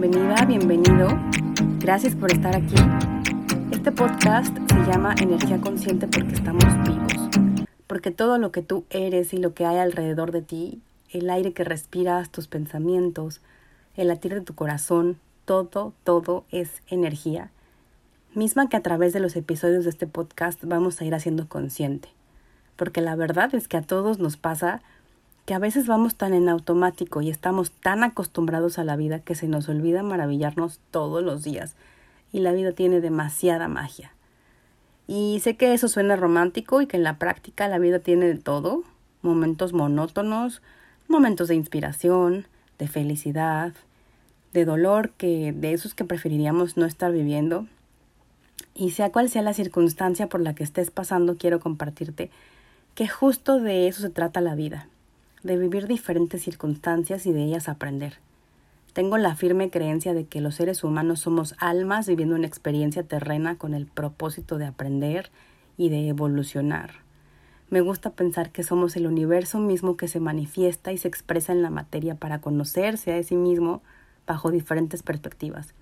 bienvenida, bienvenido. Gracias por estar aquí. Este podcast se llama Energía Consciente porque estamos vivos. Porque todo lo que tú eres y lo que hay alrededor de ti, el aire que respiras, tus pensamientos, el latir de tu corazón, todo, todo es energía. Misma que a través de los episodios de este podcast vamos a ir haciendo consciente. Porque la verdad es que a todos nos pasa que a veces vamos tan en automático y estamos tan acostumbrados a la vida que se nos olvida maravillarnos todos los días y la vida tiene demasiada magia. Y sé que eso suena romántico y que en la práctica la vida tiene de todo, momentos monótonos, momentos de inspiración, de felicidad, de dolor que de esos que preferiríamos no estar viviendo. Y sea cual sea la circunstancia por la que estés pasando, quiero compartirte que justo de eso se trata la vida de vivir diferentes circunstancias y de ellas aprender. Tengo la firme creencia de que los seres humanos somos almas viviendo una experiencia terrena con el propósito de aprender y de evolucionar. Me gusta pensar que somos el universo mismo que se manifiesta y se expresa en la materia para conocerse a sí mismo bajo diferentes perspectivas.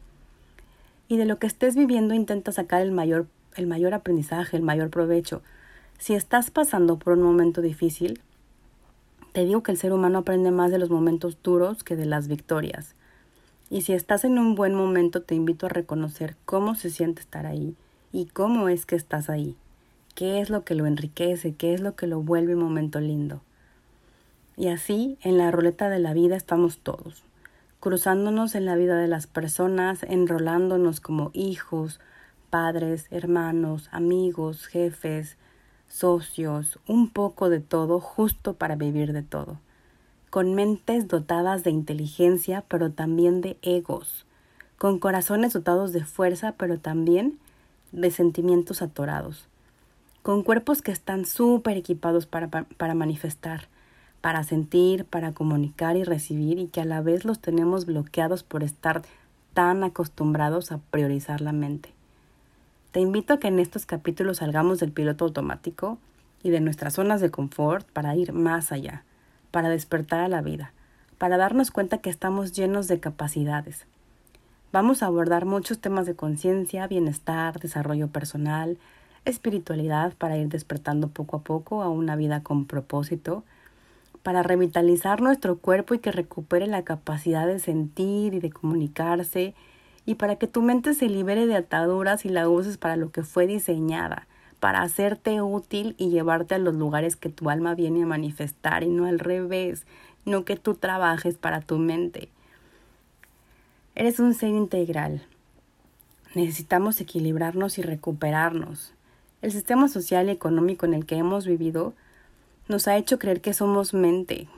Y de lo que estés viviendo intenta sacar el mayor, el mayor aprendizaje, el mayor provecho. Si estás pasando por un momento difícil, te digo que el ser humano aprende más de los momentos duros que de las victorias. Y si estás en un buen momento, te invito a reconocer cómo se siente estar ahí y cómo es que estás ahí. ¿Qué es lo que lo enriquece? ¿Qué es lo que lo vuelve un momento lindo? Y así, en la ruleta de la vida estamos todos, cruzándonos en la vida de las personas, enrolándonos como hijos, padres, hermanos, amigos, jefes, socios, un poco de todo justo para vivir de todo, con mentes dotadas de inteligencia pero también de egos, con corazones dotados de fuerza pero también de sentimientos atorados, con cuerpos que están súper equipados para, para manifestar, para sentir, para comunicar y recibir y que a la vez los tenemos bloqueados por estar tan acostumbrados a priorizar la mente. Te invito a que en estos capítulos salgamos del piloto automático y de nuestras zonas de confort para ir más allá, para despertar a la vida, para darnos cuenta que estamos llenos de capacidades. Vamos a abordar muchos temas de conciencia, bienestar, desarrollo personal, espiritualidad para ir despertando poco a poco a una vida con propósito, para revitalizar nuestro cuerpo y que recupere la capacidad de sentir y de comunicarse y para que tu mente se libere de ataduras y la uses para lo que fue diseñada, para hacerte útil y llevarte a los lugares que tu alma viene a manifestar y no al revés, no que tú trabajes para tu mente. Eres un ser integral. Necesitamos equilibrarnos y recuperarnos. El sistema social y económico en el que hemos vivido nos ha hecho creer que somos mente.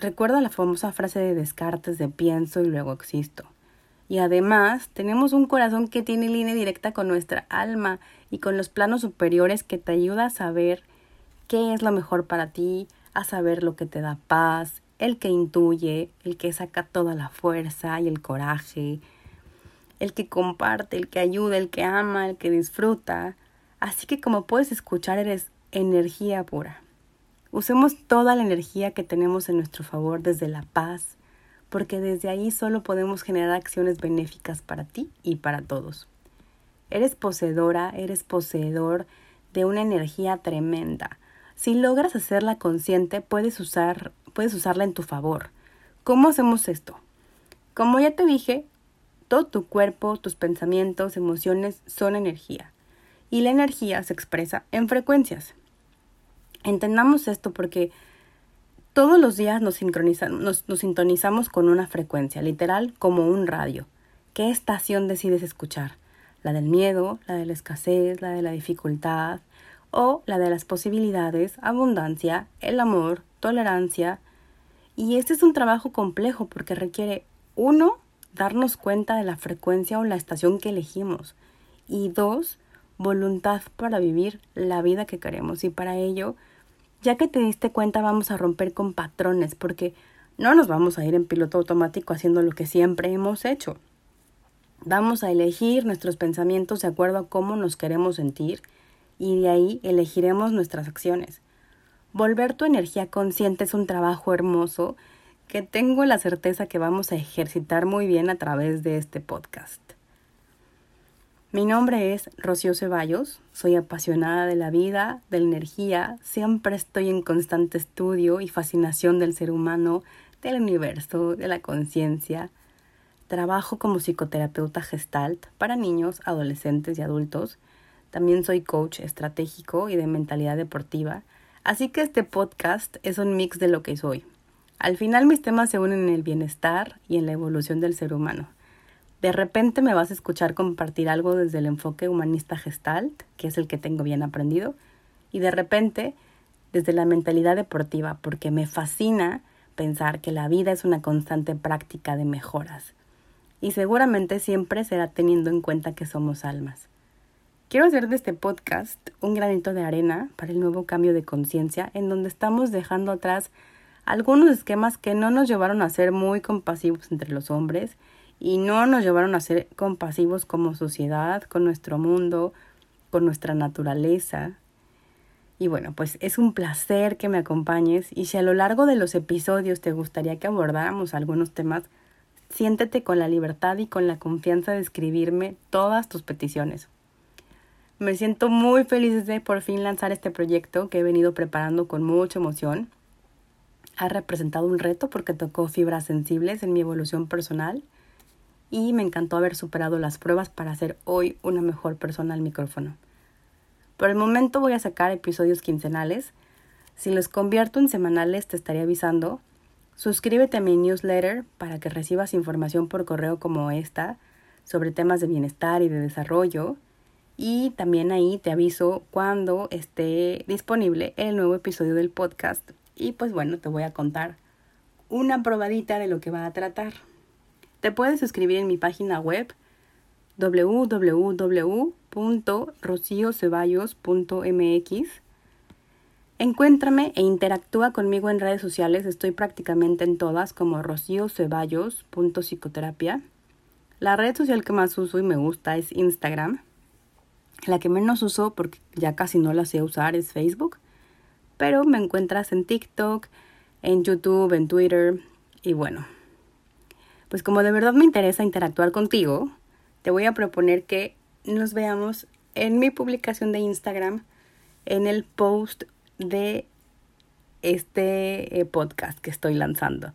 Recuerda la famosa frase de Descartes de pienso y luego existo. Y además tenemos un corazón que tiene línea directa con nuestra alma y con los planos superiores que te ayuda a saber qué es lo mejor para ti, a saber lo que te da paz, el que intuye, el que saca toda la fuerza y el coraje, el que comparte, el que ayuda, el que ama, el que disfruta. Así que como puedes escuchar, eres energía pura. Usemos toda la energía que tenemos en nuestro favor desde la paz, porque desde ahí solo podemos generar acciones benéficas para ti y para todos. Eres poseedora, eres poseedor de una energía tremenda. Si logras hacerla consciente, puedes, usar, puedes usarla en tu favor. ¿Cómo hacemos esto? Como ya te dije, todo tu cuerpo, tus pensamientos, emociones son energía. Y la energía se expresa en frecuencias. Entendamos esto porque todos los días nos, nos, sintonizamos con una frecuencia, literal como un radio. ¿Qué estación decides escuchar? ¿La del miedo, la de la escasez, la de la dificultad o la de las posibilidades, abundancia, el amor, tolerancia? Y este es un trabajo complejo porque requiere, uno, darnos cuenta de la frecuencia o la estación que elegimos y dos, voluntad para vivir la vida que queremos y para ello ya que te diste cuenta vamos a romper con patrones porque no nos vamos a ir en piloto automático haciendo lo que siempre hemos hecho. Vamos a elegir nuestros pensamientos de acuerdo a cómo nos queremos sentir y de ahí elegiremos nuestras acciones. Volver tu energía consciente es un trabajo hermoso que tengo la certeza que vamos a ejercitar muy bien a través de este podcast. Mi nombre es Rocío Ceballos, soy apasionada de la vida, de la energía, siempre estoy en constante estudio y fascinación del ser humano, del universo, de la conciencia. Trabajo como psicoterapeuta gestalt para niños, adolescentes y adultos. También soy coach estratégico y de mentalidad deportiva, así que este podcast es un mix de lo que soy. Al final mis temas se unen en el bienestar y en la evolución del ser humano. De repente me vas a escuchar compartir algo desde el enfoque humanista gestalt, que es el que tengo bien aprendido, y de repente desde la mentalidad deportiva, porque me fascina pensar que la vida es una constante práctica de mejoras. Y seguramente siempre será teniendo en cuenta que somos almas. Quiero hacer de este podcast un granito de arena para el nuevo cambio de conciencia en donde estamos dejando atrás algunos esquemas que no nos llevaron a ser muy compasivos entre los hombres y no nos llevaron a ser compasivos como sociedad, con nuestro mundo, con nuestra naturaleza. Y bueno, pues es un placer que me acompañes y si a lo largo de los episodios te gustaría que abordáramos algunos temas, siéntete con la libertad y con la confianza de escribirme todas tus peticiones. Me siento muy feliz de por fin lanzar este proyecto que he venido preparando con mucha emoción. Ha representado un reto porque tocó fibras sensibles en mi evolución personal y me encantó haber superado las pruebas para ser hoy una mejor persona al micrófono. Por el momento voy a sacar episodios quincenales. Si los convierto en semanales te estaré avisando. Suscríbete a mi newsletter para que recibas información por correo como esta sobre temas de bienestar y de desarrollo. Y también ahí te aviso cuando esté disponible el nuevo episodio del podcast. Y pues bueno, te voy a contar una probadita de lo que va a tratar. Te puedes suscribir en mi página web www.rocioceballos.mx. Encuéntrame e interactúa conmigo en redes sociales. Estoy prácticamente en todas como rocioceballos.psicoterapia. La red social que más uso y me gusta es Instagram. La que menos uso, porque ya casi no la sé usar, es Facebook. Pero me encuentras en TikTok, en YouTube, en Twitter y bueno, pues como de verdad me interesa interactuar contigo, te voy a proponer que nos veamos en mi publicación de Instagram, en el post de este eh, podcast que estoy lanzando.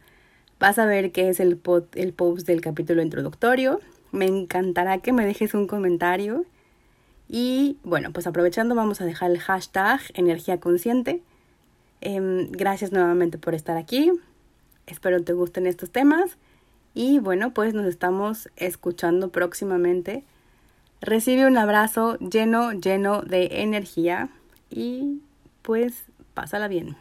Vas a ver qué es el, el post del capítulo introductorio. Me encantará que me dejes un comentario. Y bueno, pues aprovechando vamos a dejar el hashtag energía consciente. Em, gracias nuevamente por estar aquí. Espero te gusten estos temas y bueno, pues nos estamos escuchando próximamente. Recibe un abrazo lleno, lleno de energía y pues pásala bien.